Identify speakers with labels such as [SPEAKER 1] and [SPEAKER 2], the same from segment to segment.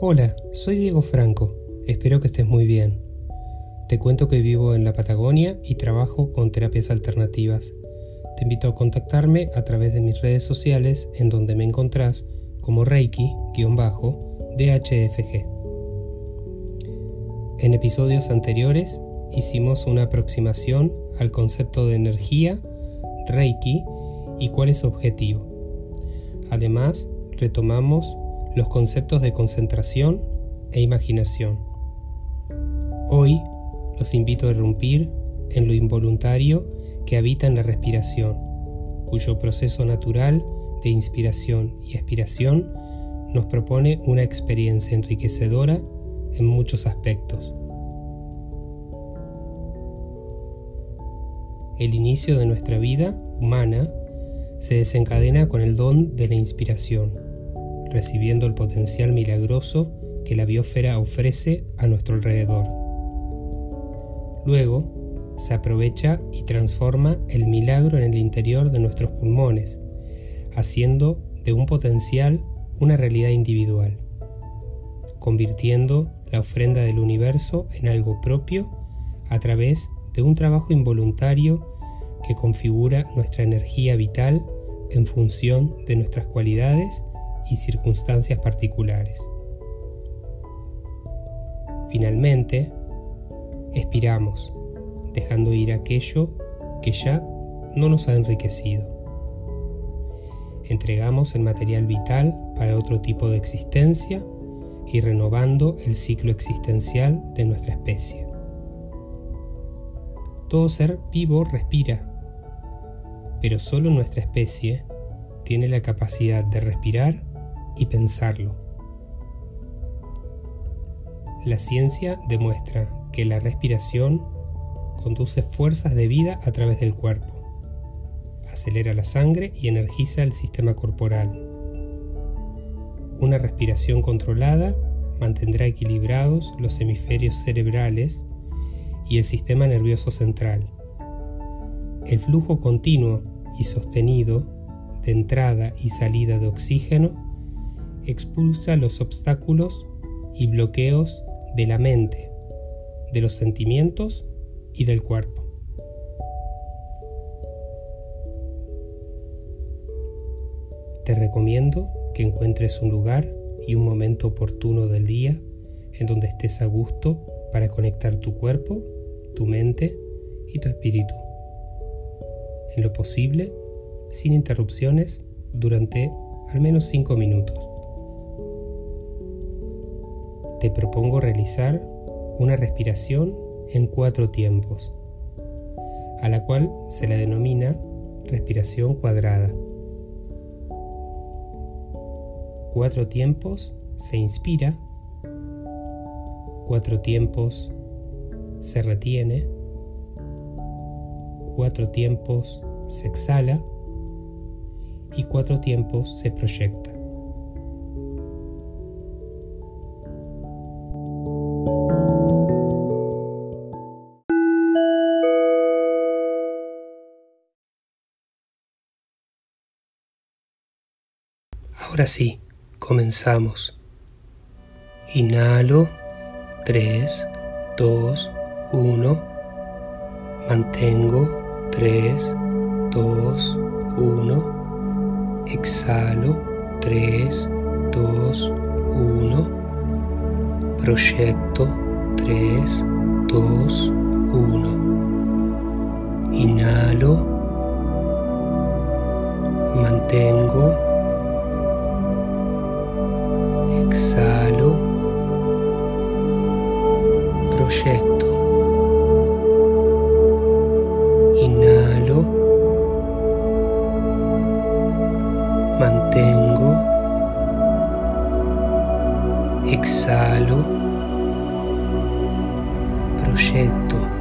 [SPEAKER 1] Hola, soy Diego Franco. Espero que estés muy bien. Te cuento que vivo en la Patagonia y trabajo con terapias alternativas. Te invito a contactarme a través de mis redes sociales en donde me encontrás como Reiki-DHFG. En episodios anteriores hicimos una aproximación al concepto de energía, Reiki y cuál es su objetivo. Además, retomamos los conceptos de concentración e imaginación. Hoy los invito a irrumpir en lo involuntario que habita en la respiración, cuyo proceso natural de inspiración y expiración nos propone una experiencia enriquecedora en muchos aspectos. El inicio de nuestra vida humana se desencadena con el don de la inspiración recibiendo el potencial milagroso que la biosfera ofrece a nuestro alrededor. Luego, se aprovecha y transforma el milagro en el interior de nuestros pulmones, haciendo de un potencial una realidad individual, convirtiendo la ofrenda del universo en algo propio a través de un trabajo involuntario que configura nuestra energía vital en función de nuestras cualidades y circunstancias particulares. Finalmente, expiramos, dejando ir aquello que ya no nos ha enriquecido. Entregamos el material vital para otro tipo de existencia y renovando el ciclo existencial de nuestra especie. Todo ser vivo respira, pero solo nuestra especie tiene la capacidad de respirar y pensarlo. La ciencia demuestra que la respiración conduce fuerzas de vida a través del cuerpo, acelera la sangre y energiza el sistema corporal. Una respiración controlada mantendrá equilibrados los hemisferios cerebrales y el sistema nervioso central. El flujo continuo y sostenido de entrada y salida de oxígeno expulsa los obstáculos y bloqueos de la mente, de los sentimientos y del cuerpo. Te recomiendo que encuentres un lugar y un momento oportuno del día en donde estés a gusto para conectar tu cuerpo, tu mente y tu espíritu. En lo posible, sin interrupciones, durante al menos 5 minutos te propongo realizar una respiración en cuatro tiempos, a la cual se la denomina respiración cuadrada. Cuatro tiempos se inspira, cuatro tiempos se retiene, cuatro tiempos se exhala y cuatro tiempos se proyecta. Ahora sí, comenzamos. Inhalo 3, 2, 1. Mantengo 3, 2, 1. Exhalo 3, 2, 1. Proyecto 3, 2, 1. Inhalo. Mantengo exhalo, proyecto.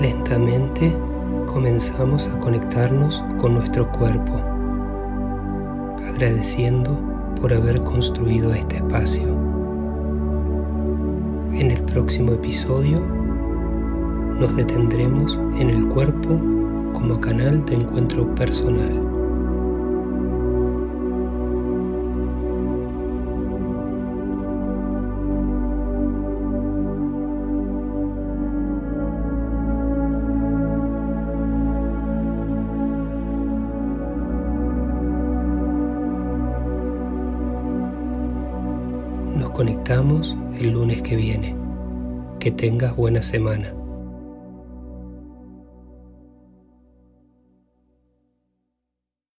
[SPEAKER 1] Lentamente comenzamos a conectarnos con nuestro cuerpo, agradeciendo por haber construido este espacio. En el próximo episodio nos detendremos en el cuerpo como canal de encuentro personal. Conectamos el lunes que viene. Que tengas buena semana.